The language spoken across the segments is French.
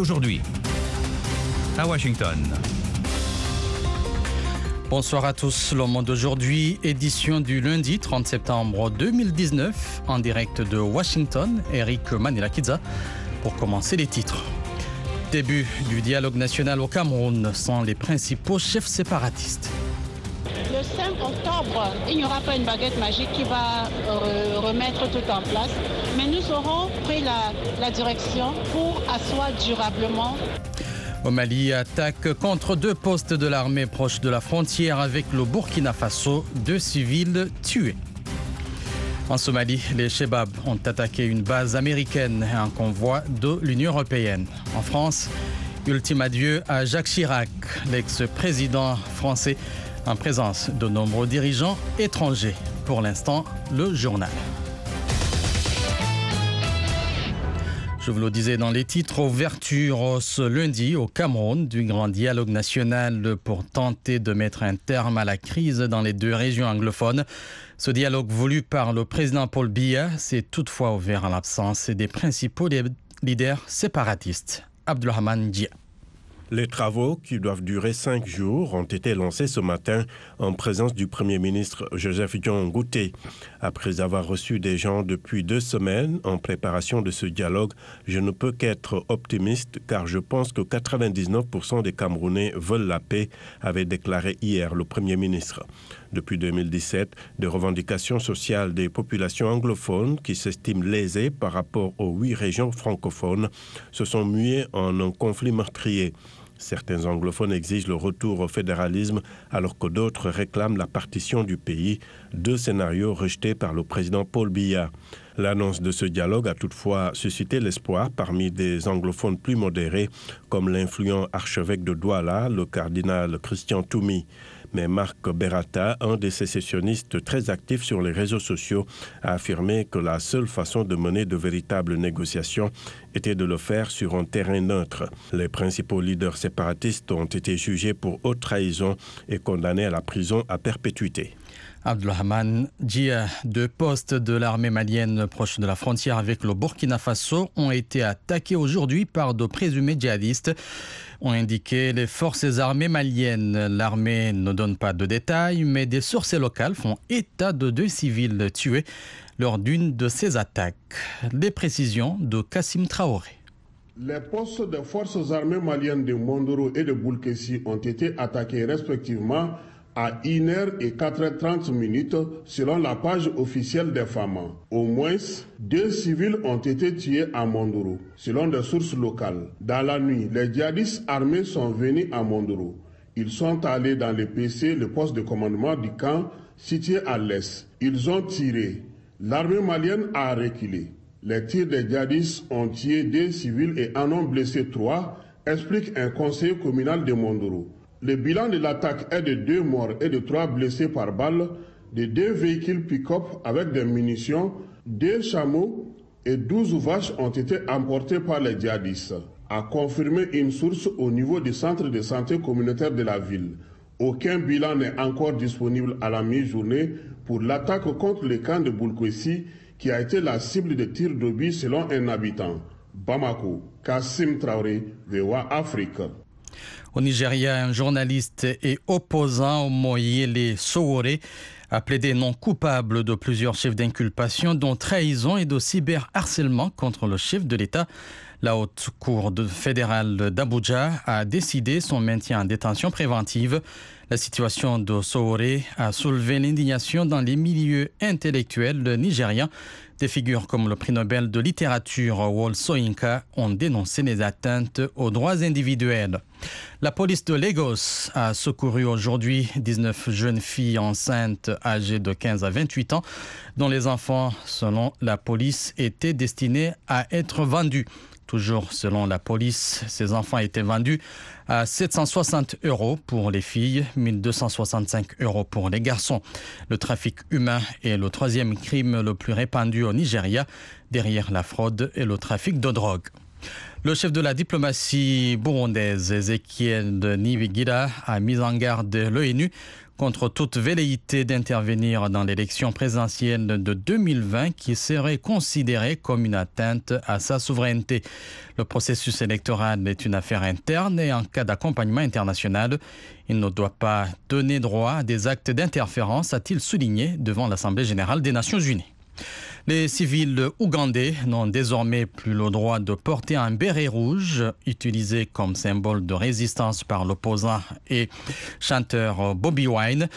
Aujourd'hui, à Washington. Bonsoir à tous. Le monde d'aujourd'hui, édition du lundi 30 septembre 2019, en direct de Washington, Eric Manilakidza, pour commencer les titres. Début du dialogue national au Cameroun sont les principaux chefs séparatistes. Le 5 octobre, il n'y aura pas une baguette magique qui va euh, remettre tout en place, mais nous aurons pris la, direction pour asseoir durablement Au Mali, attaque contre deux postes de l'armée proches de la frontière avec le Burkina Faso, deux civils tués. En Somalie, les Shebabs ont attaqué une base américaine et un convoi de l'Union européenne. En France, ultime adieu à Jacques Chirac, l'ex-président français, en présence de nombreux dirigeants étrangers. Pour l'instant, le journal. Je vous le disais dans les titres, ouverture ce lundi au Cameroun du grand dialogue national pour tenter de mettre un terme à la crise dans les deux régions anglophones. Ce dialogue voulu par le président Paul Biya s'est toutefois ouvert en l'absence des principaux leaders séparatistes. Abdulrahman Dia. Les travaux, qui doivent durer cinq jours, ont été lancés ce matin en présence du Premier ministre Joseph John Gouté. Après avoir reçu des gens depuis deux semaines en préparation de ce dialogue, je ne peux qu'être optimiste car je pense que 99% des Camerounais veulent la paix, avait déclaré hier le Premier ministre. Depuis 2017, des revendications sociales des populations anglophones qui s'estiment lésées par rapport aux huit régions francophones se sont muées en un conflit meurtrier. Certains anglophones exigent le retour au fédéralisme alors que d'autres réclament la partition du pays, deux scénarios rejetés par le président Paul Biya. L'annonce de ce dialogue a toutefois suscité l'espoir parmi des anglophones plus modérés comme l'influent archevêque de Douala, le cardinal Christian Toumi. Mais Marc Berata, un des sécessionnistes très actifs sur les réseaux sociaux, a affirmé que la seule façon de mener de véritables négociations était de le faire sur un terrain neutre. Les principaux leaders séparatistes ont été jugés pour haute trahison et condamnés à la prison à perpétuité. Abdulrahman Dia, deux postes de l'armée malienne proche de la frontière avec le Burkina Faso ont été attaqués aujourd'hui par de présumés djihadistes, ont indiqué les forces armées maliennes. L'armée ne donne pas de détails, mais des sources locales font état de deux civils tués lors d'une de ces attaques. Les précisions de Kassim Traoré. Les postes des forces armées maliennes de Mondoro et de Boulkessi ont été attaqués respectivement à 1h et 4h30 minutes selon la page officielle des femmes. Au moins, deux civils ont été tués à Mondoro, selon des sources locales. Dans la nuit, les djihadistes armés sont venus à Mondoro. Ils sont allés dans le PC, le poste de commandement du camp situé à l'est. Ils ont tiré. L'armée malienne a reculé. Les tirs des djihadistes ont tué deux civils et en ont blessé trois, explique un conseiller communal de Mondoro. Le bilan de l'attaque est de deux morts et de trois blessés par balle, de deux véhicules pick-up avec des munitions, deux chameaux et douze vaches ont été emportés par les djihadistes, a confirmé une source au niveau du centre de santé communautaire de la ville. Aucun bilan n'est encore disponible à la mi-journée pour l'attaque contre le camp de Boulkwesi qui a été la cible de tirs d'obus selon un habitant. Bamako, Kassim Traoré, VOA Afrique. Au Nigeria, un journaliste et opposant Moyele Sowore a plaidé non coupable de plusieurs chefs d'inculpation, dont trahison et de cyberharcèlement contre le chef de l'État. La haute cour fédérale d'Abuja a décidé son maintien en détention préventive. La situation de Sowore a soulevé l'indignation dans les milieux intellectuels nigériens. Des figures comme le prix Nobel de littérature Wall Soyinka ont dénoncé les atteintes aux droits individuels. La police de Lagos a secouru aujourd'hui 19 jeunes filles enceintes âgées de 15 à 28 ans dont les enfants, selon la police, étaient destinés à être vendus. Toujours selon la police, ces enfants étaient vendus à 760 euros pour les filles, 1265 euros pour les garçons. Le trafic humain est le troisième crime le plus répandu au Nigeria, derrière la fraude et le trafic de drogue. Le chef de la diplomatie burundaise, Ezekiel Nivigira, a mis en garde l'ONU contre toute velléité d'intervenir dans l'élection présidentielle de 2020 qui serait considérée comme une atteinte à sa souveraineté. Le processus électoral est une affaire interne et en cas d'accompagnement international, il ne doit pas donner droit à des actes d'interférence, a-t-il souligné devant l'Assemblée générale des Nations unies. Les civils ougandais n'ont désormais plus le droit de porter un béret rouge, utilisé comme symbole de résistance par l'opposant et chanteur Bobby Wine.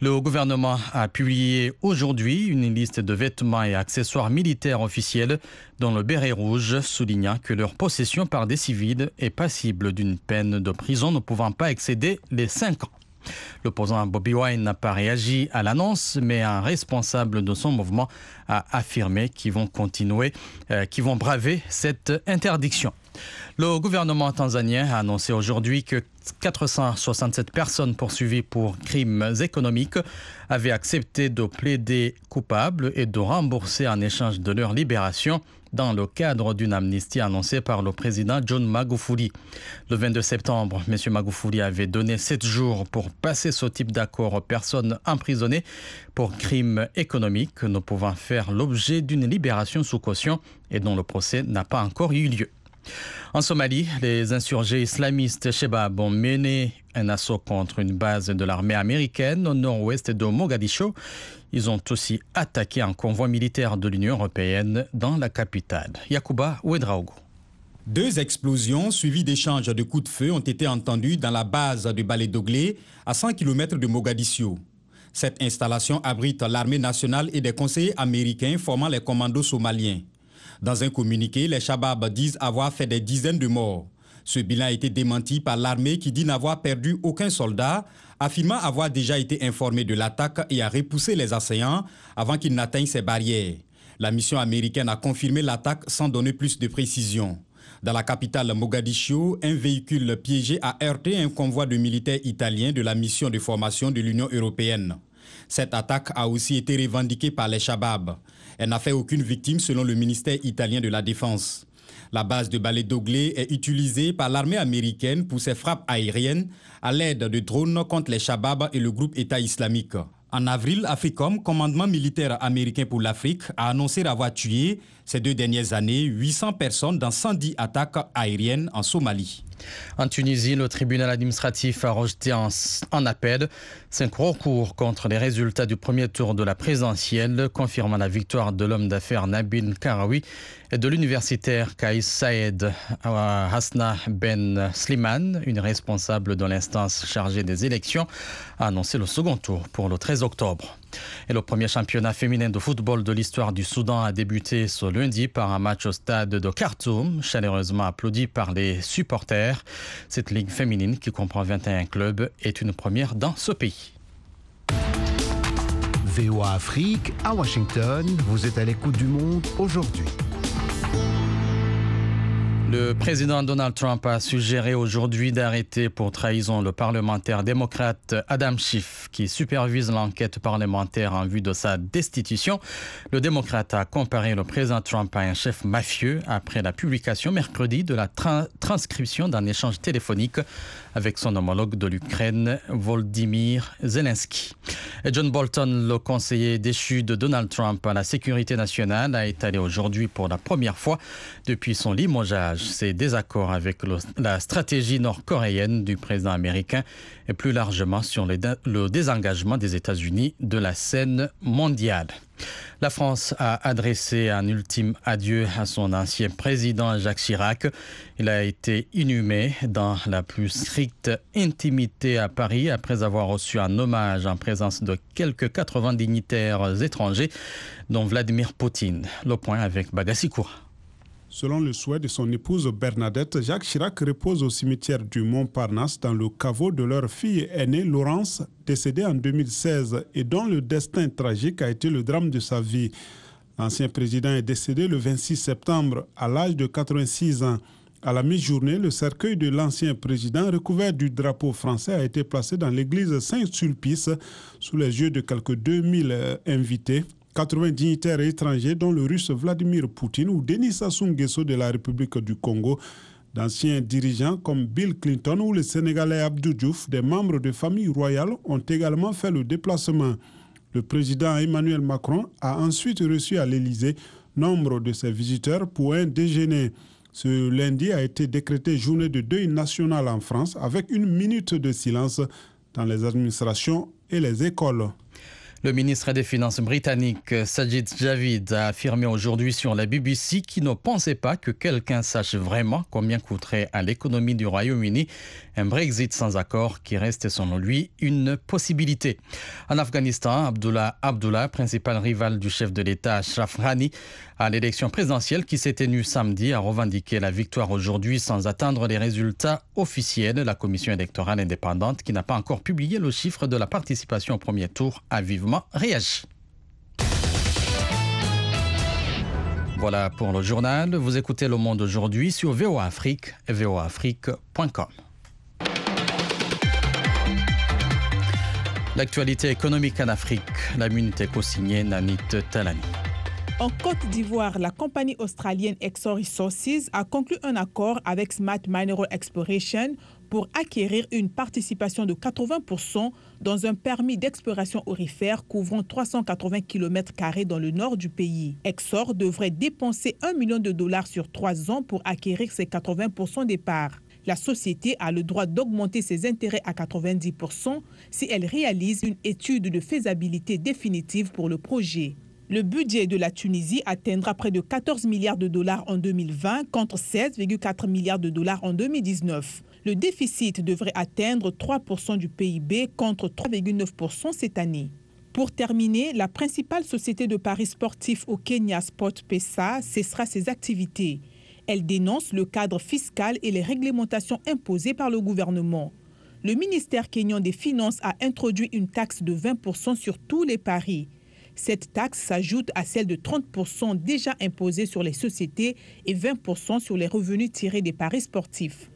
Le gouvernement a publié aujourd'hui une liste de vêtements et accessoires militaires officiels dont le béret rouge, soulignant que leur possession par des civils est passible d'une peine de prison ne pouvant pas excéder les 5 ans. L'opposant Bobby Wine n'a pas réagi à l'annonce, mais un responsable de son mouvement a affirmé qu'ils vont continuer, euh, qu'ils vont braver cette interdiction. Le gouvernement tanzanien a annoncé aujourd'hui que 467 personnes poursuivies pour crimes économiques avaient accepté de plaider coupables et de rembourser en échange de leur libération dans le cadre d'une amnistie annoncée par le président John Magufuli. Le 22 septembre, M. Magufuli avait donné sept jours pour passer ce type d'accord aux personnes emprisonnées pour crimes économiques ne pouvant faire l'objet d'une libération sous caution et dont le procès n'a pas encore eu lieu. En Somalie, les insurgés islamistes Shebab ont mené un assaut contre une base de l'armée américaine au nord-ouest de Mogadiscio. Ils ont aussi attaqué un convoi militaire de l'Union européenne dans la capitale. Yakuba Ouedraogo. Deux explosions suivies d'échanges de coups de feu ont été entendues dans la base de Balé Doglé, à 100 km de Mogadiscio. Cette installation abrite l'armée nationale et des conseillers américains formant les commandos somaliens. Dans un communiqué, les Shabab disent avoir fait des dizaines de morts. Ce bilan a été démenti par l'armée qui dit n'avoir perdu aucun soldat, affirmant avoir déjà été informé de l'attaque et a repoussé les assaillants avant qu'ils n'atteignent ces barrières. La mission américaine a confirmé l'attaque sans donner plus de précisions. Dans la capitale Mogadiscio, un véhicule piégé a heurté un convoi de militaires italiens de la mission de formation de l'Union européenne. Cette attaque a aussi été revendiquée par les Shabab. Elle n'a fait aucune victime selon le ministère italien de la Défense. La base de balai Doglé est utilisée par l'armée américaine pour ses frappes aériennes à l'aide de drones contre les Shabab et le groupe État islamique. En avril, AFRICOM, commandement militaire américain pour l'Afrique, a annoncé avoir tué ces deux dernières années 800 personnes dans 110 attaques aériennes en Somalie. En Tunisie, le tribunal administratif a rejeté en, appel cinq recours contre les résultats du premier tour de la présidentielle, confirmant la victoire de l'homme d'affaires Nabil Karawi et de l'universitaire Kaïs Saed Hasna Ben Sliman, une responsable de l'instance chargée des élections, a annoncé le second tour pour le 13 octobre. Et le premier championnat féminin de football de l'histoire du Soudan a débuté ce lundi par un match au stade de Khartoum, chaleureusement applaudi par les supporters. Cette ligue féminine, qui comprend 21 clubs, est une première dans ce pays. VOA Afrique, à Washington, vous êtes à l'écoute du monde aujourd'hui. Le président Donald Trump a suggéré aujourd'hui d'arrêter pour trahison le parlementaire démocrate Adam Schiff qui supervise l'enquête parlementaire en vue de sa destitution. Le démocrate a comparé le président Trump à un chef mafieux après la publication mercredi de la transcription d'un échange téléphonique avec son homologue de l'Ukraine, Volodymyr Zelensky. John Bolton, le conseiller déchu de Donald Trump à la sécurité nationale, a étalé aujourd'hui pour la première fois depuis son limogeage ses désaccords avec la stratégie nord-coréenne du président américain et plus largement sur le désengagement des États-Unis de la scène mondiale. La France a adressé un ultime adieu à son ancien président Jacques Chirac. Il a été inhumé dans la plus stricte intimité à Paris après avoir reçu un hommage en présence de quelques 80 dignitaires étrangers, dont Vladimir Poutine. Le point avec Bagassi Selon le souhait de son épouse Bernadette, Jacques Chirac repose au cimetière du Montparnasse dans le caveau de leur fille aînée Laurence, décédée en 2016 et dont le destin tragique a été le drame de sa vie. L'ancien président est décédé le 26 septembre à l'âge de 86 ans. À la mi-journée, le cercueil de l'ancien président recouvert du drapeau français a été placé dans l'église Saint-Sulpice sous les yeux de quelques 2000 invités 80 dignitaires étrangers, dont le russe Vladimir Poutine ou Denis Sassou Nguesso de la République du Congo, D'anciens dirigeants comme Bill Clinton ou le Sénégalais Abdou Diouf, des membres de familles royales, ont également fait le déplacement. Le président Emmanuel Macron a ensuite reçu à l'Élysée nombre de ses visiteurs pour un déjeuner. Ce lundi a été décrété journée de deuil national en France avec une minute de silence dans les administrations et les écoles. Le ministre des Finances britannique Sajid Javid a affirmé aujourd'hui sur la BBC qu'il ne pensait pas que quelqu'un sache vraiment combien coûterait à l'économie du Royaume-Uni un Brexit sans accord qui reste selon lui une possibilité. En Afghanistan, Abdullah Abdullah, principal rival du chef de l'État Ashraf Ghani, à l'élection présidentielle qui s'est tenue samedi, a revendiqué la victoire aujourd'hui sans attendre les résultats officiels. La commission électorale indépendante, qui n'a pas encore publié le chiffre de la participation au premier tour, a vivement réagi. Voilà pour le journal. Vous écoutez Le Monde aujourd'hui sur VOA Afrique et voaafrique.com. L'actualité économique en Afrique, la minute co-signée Nanit Talani. En Côte d'Ivoire, la compagnie australienne Exor Resources a conclu un accord avec Smart Mineral Exploration pour acquérir une participation de 80% dans un permis d'exploration aurifère couvrant 380 km dans le nord du pays. Exor devrait dépenser 1 million de dollars sur trois ans pour acquérir ses 80% des parts la société a le droit d'augmenter ses intérêts à 90% si elle réalise une étude de faisabilité définitive pour le projet. Le budget de la Tunisie atteindra près de 14 milliards de dollars en 2020 contre 16,4 milliards de dollars en 2019. Le déficit devrait atteindre 3% du PIB contre 3,9% cette année. Pour terminer, la principale société de paris sportif au Kenya, Sport Pesa, cessera ses activités. Elle dénonce le cadre fiscal et les réglementations imposées par le gouvernement. Le ministère kenyan des Finances a introduit une taxe de 20% sur tous les paris. Cette taxe s'ajoute à celle de 30% déjà imposée sur les sociétés et 20% sur les revenus tirés des paris sportifs.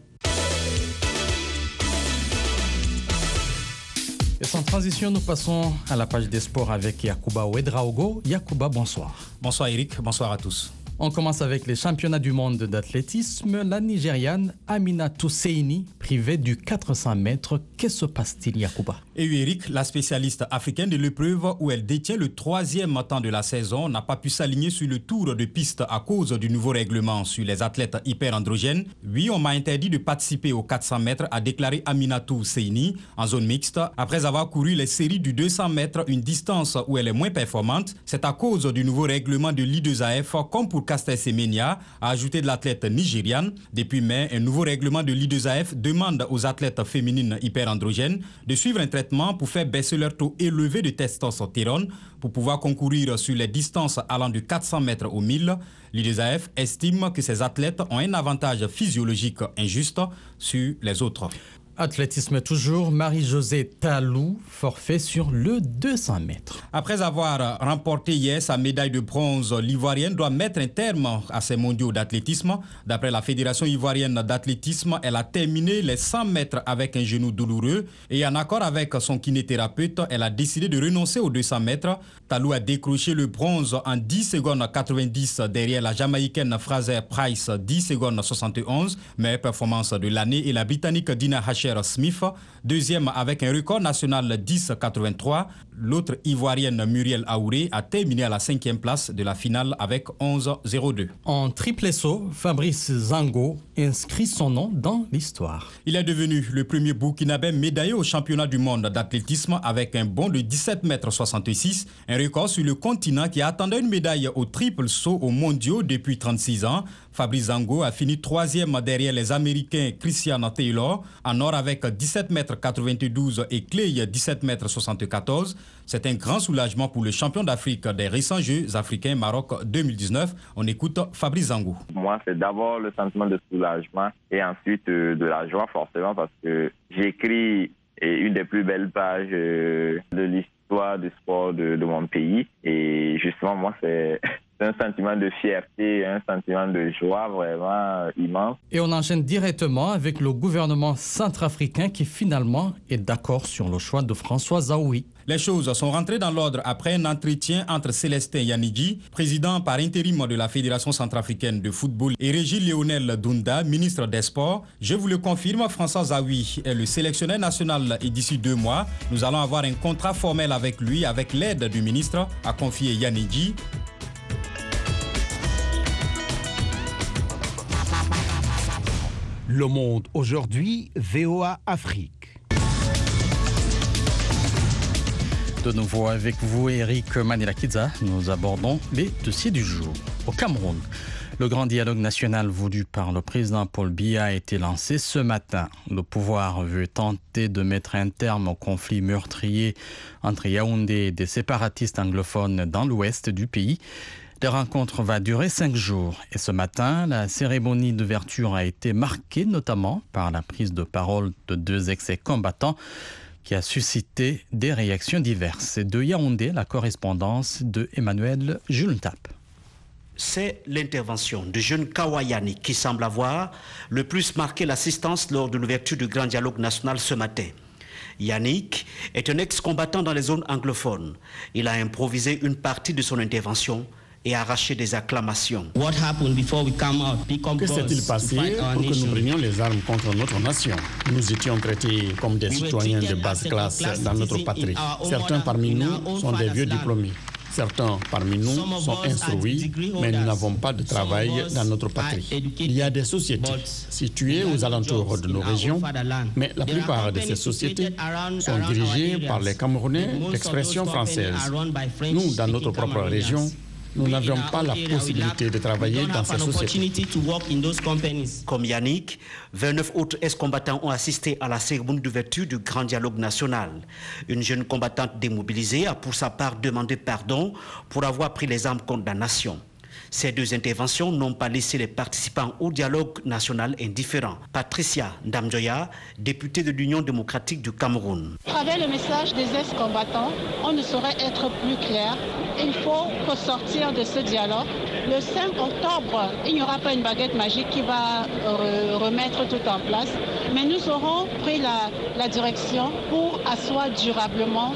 Et sans transition, nous passons à la page des sports avec Yakuba Ouedraogo. Yakuba, bonsoir. Bonsoir Eric, bonsoir à tous. On commence avec les championnats du monde d'athlétisme. La Nigériane Amina Tousseini, privée du 400 mètres. Que se passe-t-il, Yakuba? Et Eric, la spécialiste africaine de l'épreuve où elle détient le troisième temps de la saison, n'a pas pu s'aligner sur le tour de piste à cause du nouveau règlement sur les athlètes hyper-androgènes. Oui, on m'a interdit de participer aux 400 mètres, a déclaré Amina Tousseini en zone mixte. Après avoir couru les séries du 200 mètres, une distance où elle est moins performante, c'est à cause du nouveau règlement de l'I2AF, comme pour Caster Semenya a ajouté de l'athlète nigériane. Depuis mai, un nouveau règlement de l'I2AF demande aux athlètes féminines de suivre un traitement pour faire baisser leur taux élevé de testostérone pour pouvoir concourir sur les distances allant de 400 mètres au 1000. L'I2AF estime que ces athlètes ont un avantage physiologique injuste sur les autres. Athlétisme toujours, Marie-Josée Talou, forfait sur le 200 mètres. Après avoir remporté hier sa médaille de bronze, l'Ivoirienne doit mettre un terme à ses mondiaux d'athlétisme. D'après la Fédération ivoirienne d'athlétisme, elle a terminé les 100 mètres avec un genou douloureux et en accord avec son kinésithérapeute, elle a décidé de renoncer aux 200 mètres. Talou a décroché le bronze en 10 secondes 90 derrière la Jamaïcaine Fraser Price 10 secondes 71, meilleure performance de l'année et la Britannique Dina Smith, deuxième avec un record national 10,83. L'autre ivoirienne Muriel Aouré a terminé à la cinquième place de la finale avec 11,02. En triple saut, Fabrice Zango inscrit son nom dans l'histoire. Il est devenu le premier Burkinabé médaillé au championnat du monde d'athlétisme avec un bond de 17 mètres 66, un record sur le continent qui attendait une médaille au triple saut aux mondiaux depuis 36 ans. Fabrice Zango a fini troisième derrière les Américains Christian Taylor en or avec 17 mètres 92 et Clay 17 mètres 74. C'est un grand soulagement pour le champion d'Afrique des récents Jeux africains Maroc 2019. On écoute Fabrice Zango. Moi, c'est d'abord le sentiment de soulagement et ensuite euh, de la joie forcément parce que j'écris une des plus belles pages euh, de l'histoire du sport de mon pays. Et justement, moi, c'est un sentiment de fierté, un sentiment de joie vraiment immense. Et on enchaîne directement avec le gouvernement centrafricain qui finalement est d'accord sur le choix de François Zaoui. Les choses sont rentrées dans l'ordre après un entretien entre Célestin Yanigi, président par intérim de la Fédération centrafricaine de football, et Régis Lionel Dunda, ministre des Sports. Je vous le confirme, François Zaoui est le sélectionneur national et d'ici deux mois, nous allons avoir un contrat formel avec lui avec l'aide du ministre, a confié Yanigi. Le Monde aujourd'hui, VOA Afrique. De nouveau avec vous, Eric Manilakidza, nous abordons les dossiers du jour. Au Cameroun, le grand dialogue national voulu par le président Paul Biya a été lancé ce matin. Le pouvoir veut tenter de mettre un terme au conflit meurtrier entre Yaoundé et des séparatistes anglophones dans l'ouest du pays. La rencontre va durer cinq jours et ce matin, la cérémonie d'ouverture a été marquée notamment par la prise de parole de deux ex-combattants qui a suscité des réactions diverses. De Yaoundé, la correspondance de Emmanuel Julentap. C'est l'intervention de jeune Kawayani qui semble avoir le plus marqué l'assistance lors de l'ouverture du grand dialogue national ce matin. Yannick est un ex-combattant dans les zones anglophones. Il a improvisé une partie de son intervention et arraché des acclamations. Que s'est-il passé pour que nous prenions les armes contre notre nation? Nous étions traités comme des citoyens de basse classe dans notre patrie. Certains parmi nous sont des vieux diplômés. Certains parmi nous sont instruits, mais nous n'avons pas de travail dans notre patrie. Il y a des sociétés situées aux alentours de nos régions, mais la plupart de ces sociétés sont dirigées par les Camerounais d'expression française. Nous, dans notre propre région, nous n'avions pas la possibilité de travailler dans ces sociétés. Comme Yannick, 29 autres ex-combattants ont assisté à la cérémonie d'ouverture du Grand Dialogue National. Une jeune combattante démobilisée a pour sa part demandé pardon pour avoir pris les armes contre la nation. Ces deux interventions n'ont pas laissé les participants au dialogue national indifférents. Patricia Ndamjoya, députée de l'Union démocratique du Cameroun. À travers le message des ex-combattants, on ne saurait être plus clair. Il faut ressortir de ce dialogue. Le 5 octobre, il n'y aura pas une baguette magique qui va remettre tout en place, mais nous aurons pris la, la direction pour asseoir durablement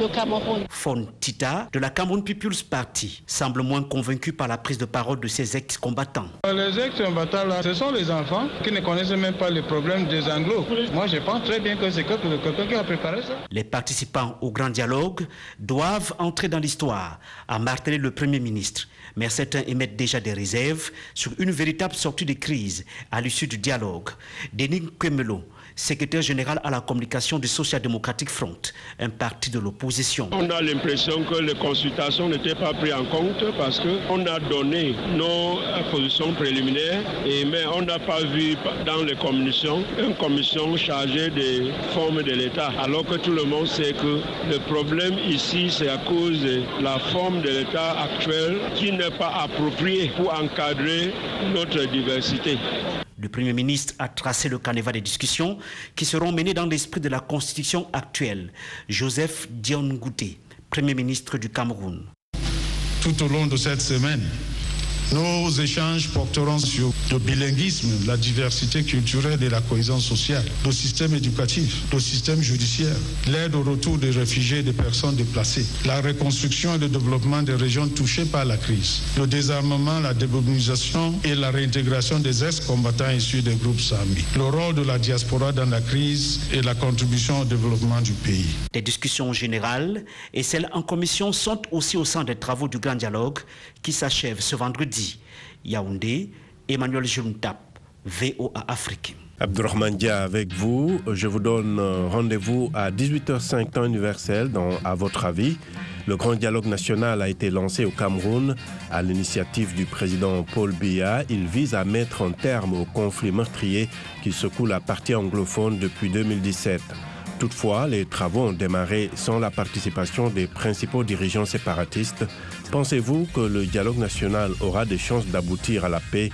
le Cameroun. Fontita de la Cameroun People's Party semble moins convaincu par la prise de parole de ses ex-combattants. Les ex-combattants, là, ce sont les enfants qui ne connaissent même pas les problèmes des anglos. Moi, je pense très bien que c'est quelqu'un qui a préparé ça. Les participants au grand dialogue doivent entrer dans l'histoire, a martelé le Premier ministre. Mais certains émettent déjà des réserves sur une véritable sortie de crise à l'issue du dialogue. Denis Kwemelo, secrétaire général à la communication du Social Democratic Front, un parti de l'opposition. On a l'impression que les consultations n'étaient pas prises en compte parce qu'on a donné nos positions préliminaires, et, mais on n'a pas vu dans les commissions une commission chargée des formes de l'État, alors que tout le monde sait que le problème ici, c'est à cause de la forme de l'État actuel qui n'est pas appropriée pour encadrer notre diversité. Le Premier ministre a tracé le canevas des discussions qui seront menées dans l'esprit de la Constitution actuelle. Joseph Dion Gouté, Premier ministre du Cameroun. Tout au long de cette semaine, nos échanges porteront sur le bilinguisme, la diversité culturelle et la cohésion sociale, le système éducatif, le système judiciaire, l'aide au retour des réfugiés et des personnes déplacées, la reconstruction et le développement des régions touchées par la crise, le désarmement, la démobilisation et la réintégration des ex-combattants issus des groupes armés, le rôle de la diaspora dans la crise et la contribution au développement du pays. Les discussions générales et celles en commission sont aussi au sein des travaux du Grand Dialogue qui s'achève ce vendredi. Yaoundé, Emmanuel Juntap, VOA Afrique. Abdurrahman Dia avec vous. Je vous donne rendez-vous à 18h05 temps universel dans À votre avis. Le grand dialogue national a été lancé au Cameroun à l'initiative du président Paul Biya. Il vise à mettre un terme au conflit meurtrier qui secoue la partie anglophone depuis 2017. Toutefois, les travaux ont démarré sans la participation des principaux dirigeants séparatistes. Pensez-vous que le dialogue national aura des chances d'aboutir à la paix?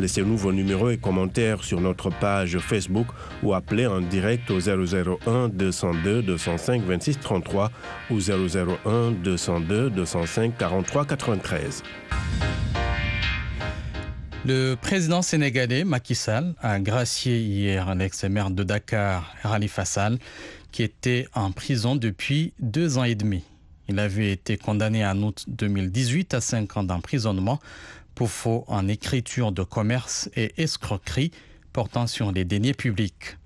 Laissez-nous vos numéros et commentaires sur notre page Facebook ou appelez en direct au 001 202 205 26 33 ou 001 202 205 43 93. Le président sénégalais Macky Sall a gracié hier l'ex-maire de Dakar, Khalifa Sall, qui était en prison depuis deux ans et demi. Il avait été condamné en août 2018 à cinq ans d'emprisonnement pour faux en écriture de commerce et escroquerie portant sur les deniers publics.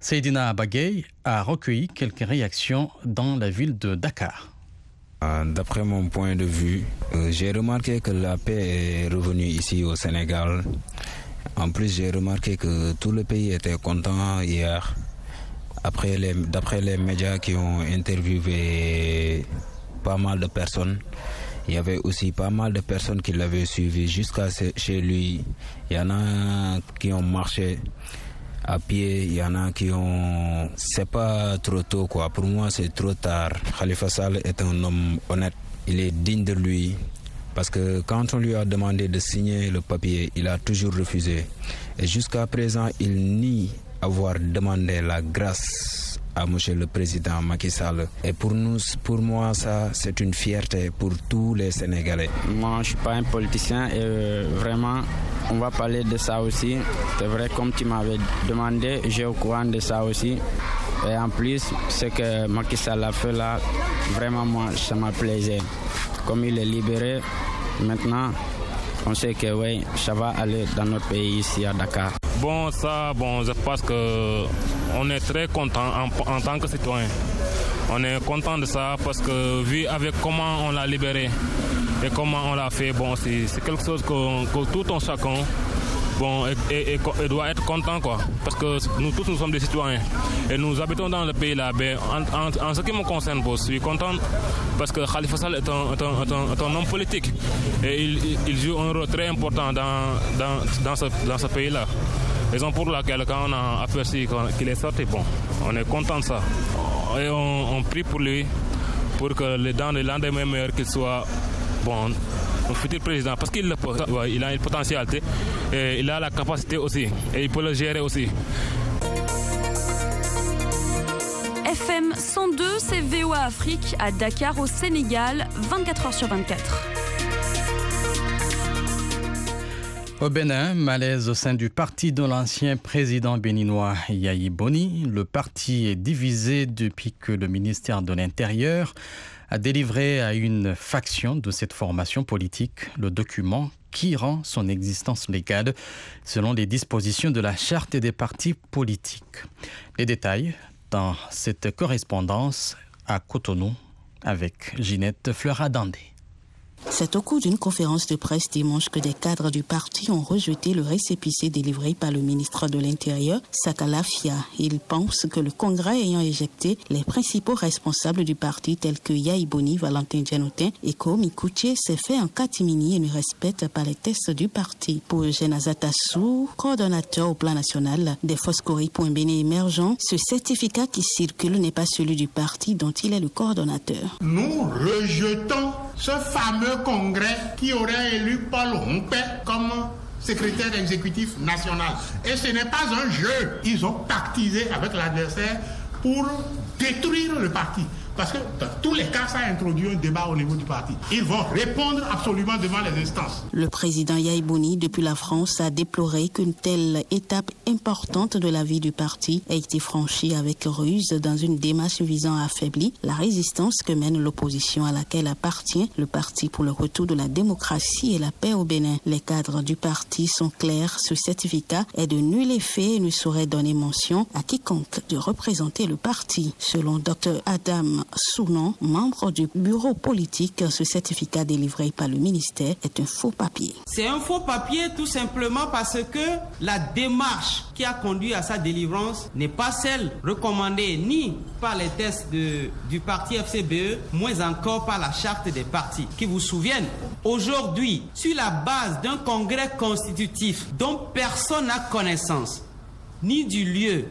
Seydina Abagay a recueilli quelques réactions dans la ville de Dakar. Euh, d'après mon point de vue, euh, j'ai remarqué que la paix est revenue ici au Sénégal. En plus, j'ai remarqué que tout le pays était content hier. D'après les médias qui ont interviewé pas mal de personnes, il y avait aussi pas mal de personnes qui l'avaient suivi jusqu'à chez lui. Il y en a qui ont marché à pied, il y en a qui ont... C'est pas trop tôt quoi, pour moi c'est trop tard. Khalifa Sall est un homme honnête, il est digne de lui. Parce que quand on lui a demandé de signer le papier, il a toujours refusé. Et jusqu'à présent, il nie avoir demandé la grâce à Monsieur le Président Macky Sall. Et pour nous, pour moi, ça, c'est une fierté pour tous les Sénégalais. Moi, je suis pas un politicien et euh, vraiment, on va parler de ça aussi. C'est vrai, comme tu m'avais demandé, j'ai au courant de ça aussi. Et en plus, ce que Macky Sall a fait là, vraiment, moi, ça m'a plaisé. Comme il est libéré, maintenant, on sait que oui, ça va aller dans notre pays ici à Dakar. Bon, ça, bon, je pense que on est très content en, tant que citoyen. On est content de ça parce que vu avec comment on l'a libéré et comment on l'a fait, bon, c'est quelque chose que, tout un chacun bon, et, doit être content. Parce que nous tous nous sommes des citoyens et nous habitons dans le pays là. Ben, en, ce qui me concerne, je suis content parce que Khalifa Sall est un, homme politique et il, joue un rôle très important dans ce, dans ce pays là. Raison pour laquelle quand on a aperçu qu'il est sorti, bon, on est content de ça. Et on, prie pour lui pour que dans les lendemains meilleurs qu'il soit bon un futur président parce qu'il le a une potentialité et il a la capacité aussi et il peut le gérer aussi. FM 102, c'est VOA Afrique à Dakar au Sénégal, 24 h sur 24. Au Bénin, malaise au sein du parti de l'ancien président béninois Yahi Boni. Le parti est divisé depuis que le ministère de l'Intérieur a délivré à une faction de cette formation politique le document qui rend son existence légale selon les dispositions de la charte des partis politiques. Les détails dans cette correspondance à Cotonou avec Ginette Fleuradandé. C'est au cours d'une conférence de presse dimanche que des cadres du parti ont rejeté le récépissé délivré par le ministre de l'Intérieur, Sakalafia. Ils pensent que le Congrès ayant éjecté les principaux responsables du parti tels que Yaïboni, Valentin Djanotin et Komi Kouché s'est fait en catimini et ne respecte pas les tests du parti. Pour Genazatassou, coordonnateur au plan national des Foscori.Béné émergents, ce certificat qui circule n'est pas celui du parti dont il est le coordonnateur. Nous rejetons ce fameux congrès qui aurait élu Paul Hompé comme secrétaire exécutif national. Et ce n'est pas un jeu. Ils ont pactisé avec l'adversaire pour détruire le parti. Parce que dans tous les cas, ça introduit un débat au niveau du parti. Ils vont répondre absolument devant les instances. Le président Yaïbouni, depuis la France, a déploré qu'une telle étape importante de la vie du parti ait été franchie avec ruse dans une démarche visant à affaiblir la résistance que mène l'opposition à laquelle appartient le Parti pour le retour de la démocratie et la paix au Bénin. Les cadres du parti sont clairs. Ce certificat est de nul effet et ne saurait donner mention à quiconque de représenter le parti. Selon Dr Adam Sounon, membre du bureau politique, ce certificat délivré par le ministère est un faux papier. C'est un faux papier tout simplement parce que la démarche qui a conduit à sa délivrance n'est pas celle recommandée ni par les tests de, du parti FCBE, moins encore par la charte des partis. Qui vous souviennent, aujourd'hui, sur la base d'un congrès constitutif dont personne n'a connaissance, ni du lieu,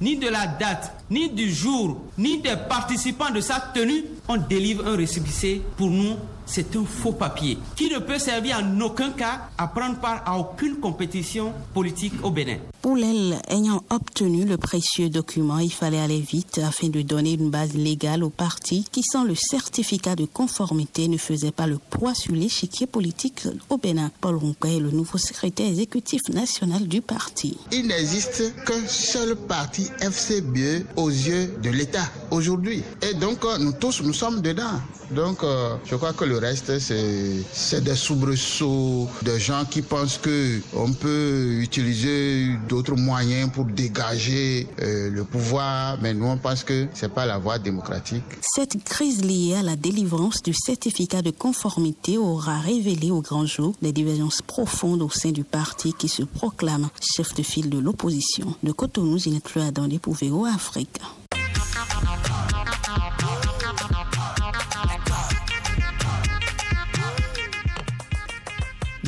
ni de la date, ni du jour, ni des participants de sa tenue, on délivre un récépissé pour nous c'est un faux papier qui ne peut servir en aucun cas à prendre part à aucune compétition politique au Bénin. Pour elle, ayant obtenu le précieux document, il fallait aller vite afin de donner une base légale au parti qui, sans le certificat de conformité, ne faisait pas le poids sur l'échiquier politique au Bénin. Paul Ronquet est le nouveau secrétaire exécutif national du parti. Il n'existe qu'un seul parti FCBE aux yeux de l'État aujourd'hui. Et donc, nous tous, nous sommes dedans. Donc, euh, je crois que le reste, c'est des soubresauts, des gens qui pensent qu'on peut utiliser d'autres moyens pour dégager euh, le pouvoir, mais nous, on pense que ce n'est pas la voie démocratique. Cette crise liée à la délivrance du certificat de conformité aura révélé au grand jour des divergences profondes au sein du parti qui se proclame chef de file de l'opposition. De Cotonou, à pour VO Afrique.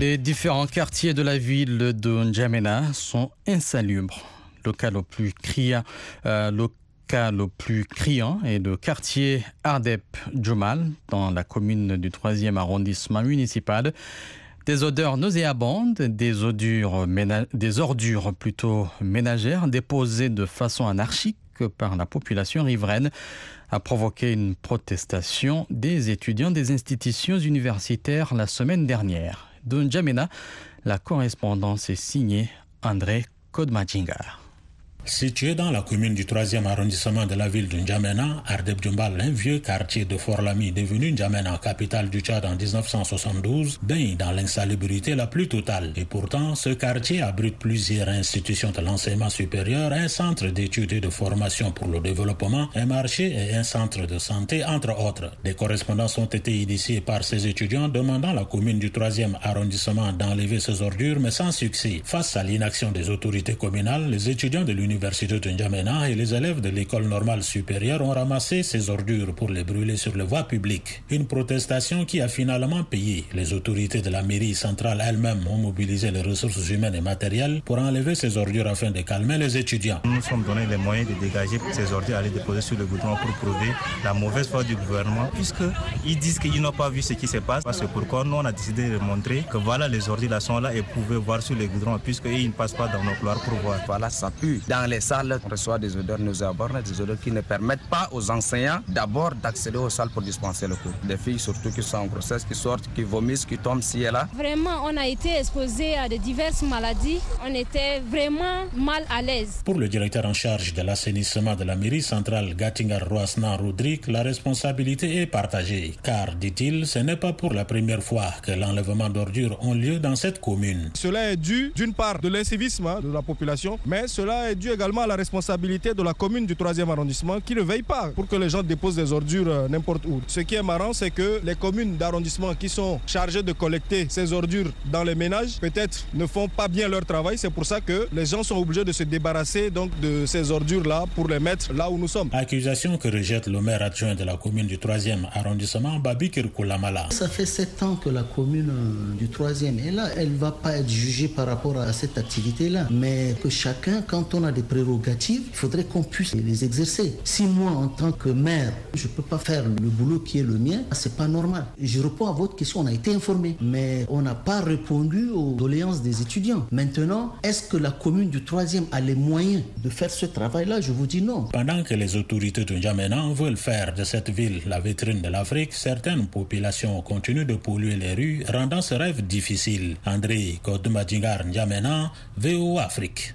Les différents quartiers de la ville de N'Djamena sont insalubres. Le cas le plus criant, euh, plus criant est le quartier Ardep Djumal, dans la commune du 3e arrondissement municipal. Des odeurs nauséabondes, des des ordures plutôt ménagères déposées de façon anarchique par la population riveraine a provoqué une protestation des étudiants des institutions universitaires la semaine dernière de N'Djamena. La correspondance est signée André Kodmajingar. Situé dans la commune du 3e arrondissement de la ville de N'Djamena, Ardeb Djumbal, un vieux quartier de Fort-Lamy devenu N'Djamena, capitale du Tchad en 1972, baigne dans l'insalubrité la plus totale. Et pourtant, ce quartier abrite plusieurs institutions de l'enseignement supérieur, un centre d'études et de formation pour le développement, un marché et un centre de santé, entre autres. Des correspondances ont été initiées par ces étudiants demandant à la commune du 3e arrondissement d'enlever ces ordures, mais sans succès. Face à l'inaction des autorités communales, les étudiants de l'université l'université de N'Djamena et les élèves de l'école normale supérieure ont ramassé ces ordures pour les brûler sur les voies publiques. Une protestation qui a finalement payé. Les autorités de la mairie centrale elles-mêmes ont mobilisé les ressources humaines et matérielles pour enlever ces ordures afin de calmer les étudiants. Nous nous sommes donné les moyens de dégager ces ordures à les déposer sur le gouvernement pour prouver la mauvaise foi du gouvernement, puisqu'ils disent qu'ils n'ont pas vu ce qui se passe. C'est pourquoi nous, on a décidé de montrer que voilà, les ordures là sont là et vous pouvez voir sur le goudron, puisqu'ils ne passent pas dans nos couloirs pour voir. Voilà, ça pue dans les salles, on reçoit des odeurs nauséabondes, des odeurs qui ne permettent pas aux enseignants d'abord d'accéder aux salles pour dispenser le cours. Des filles surtout qui sont en grossesse, qui sortent, qui vomissent, qui tombent ci et là. Vraiment, on a été exposé à de diverses maladies. On était vraiment mal à l'aise. Pour le directeur en charge de l'assainissement de la mairie centrale Gattinger Roasnan Rodrigue, la responsabilité est partagée. Car, dit-il, ce n'est pas pour la première fois que l'enlèvement d'ordures ont lieu dans cette commune. Cela est dû d'une part de l'incivisme hein, de la population, mais cela est dû également à la responsabilité de la commune du 3e arrondissement qui ne veille pas pour que les gens déposent des ordures euh, n'importe où. Ce qui est marrant, c'est que les communes d'arrondissement qui sont chargées de collecter ces ordures dans les ménages, peut-être ne font pas bien leur travail. C'est pour ça que les gens sont obligés de se débarrasser donc de ces ordures-là pour les mettre là où nous sommes. Accusation que rejette le maire adjoint de la commune du 3e arrondissement, Babi Kirkoulamala. Ça fait sept ans que la commune euh, du 3e est là. Elle ne va pas être jugée par rapport à cette activité-là. Mais que chacun, quand on a des prérogatives, il faudrait qu'on puisse les exercer. Si moi, en tant que maire, je ne peux pas faire le boulot qui est le mien, c'est pas normal. Je réponds à votre question, on a été informé, mais on n'a pas répondu aux doléances des étudiants. Maintenant, est-ce que la commune du 3e a les moyens de faire ce travail-là? Je vous dis non. Pendant que les autorités de N'Djamena veulent faire de cette ville la vitrine de l'Afrique, certaines populations continuent de polluer les rues, rendant ce rêve difficile. André Kodoumadjingar N'Djamena, VO Afrique.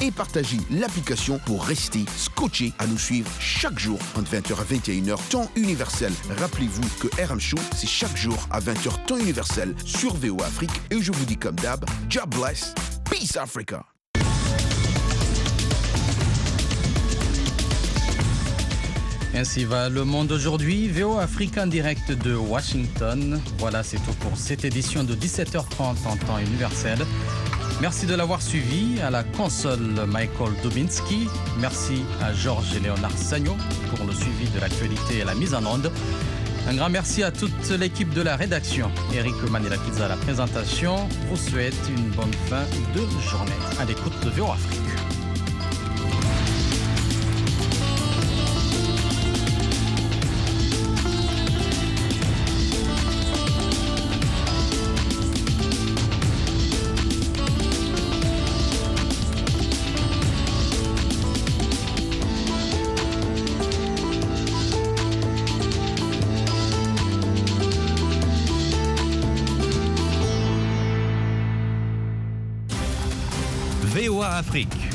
et partagez l'application pour rester scotché à nous suivre chaque jour entre 20h à 21h temps universel. Rappelez-vous que RM Show, c'est chaque jour à 20h temps universel sur VO Afrique et je vous dis comme d'hab, job bless, peace Africa. Ainsi va le monde aujourd'hui. VO Afrique en direct de Washington. Voilà, c'est tout pour cette édition de 17h30 en temps universel. Merci de l'avoir suivi. À la console, Michael Dubinski. Merci à Georges et Léonard Sagno pour le suivi de l'actualité et la mise en onde. Un grand merci à toute l'équipe de la rédaction. Eric Manila Pizza à la présentation. Vous souhaite une bonne fin de journée à l'écoute de. VOA Afrique.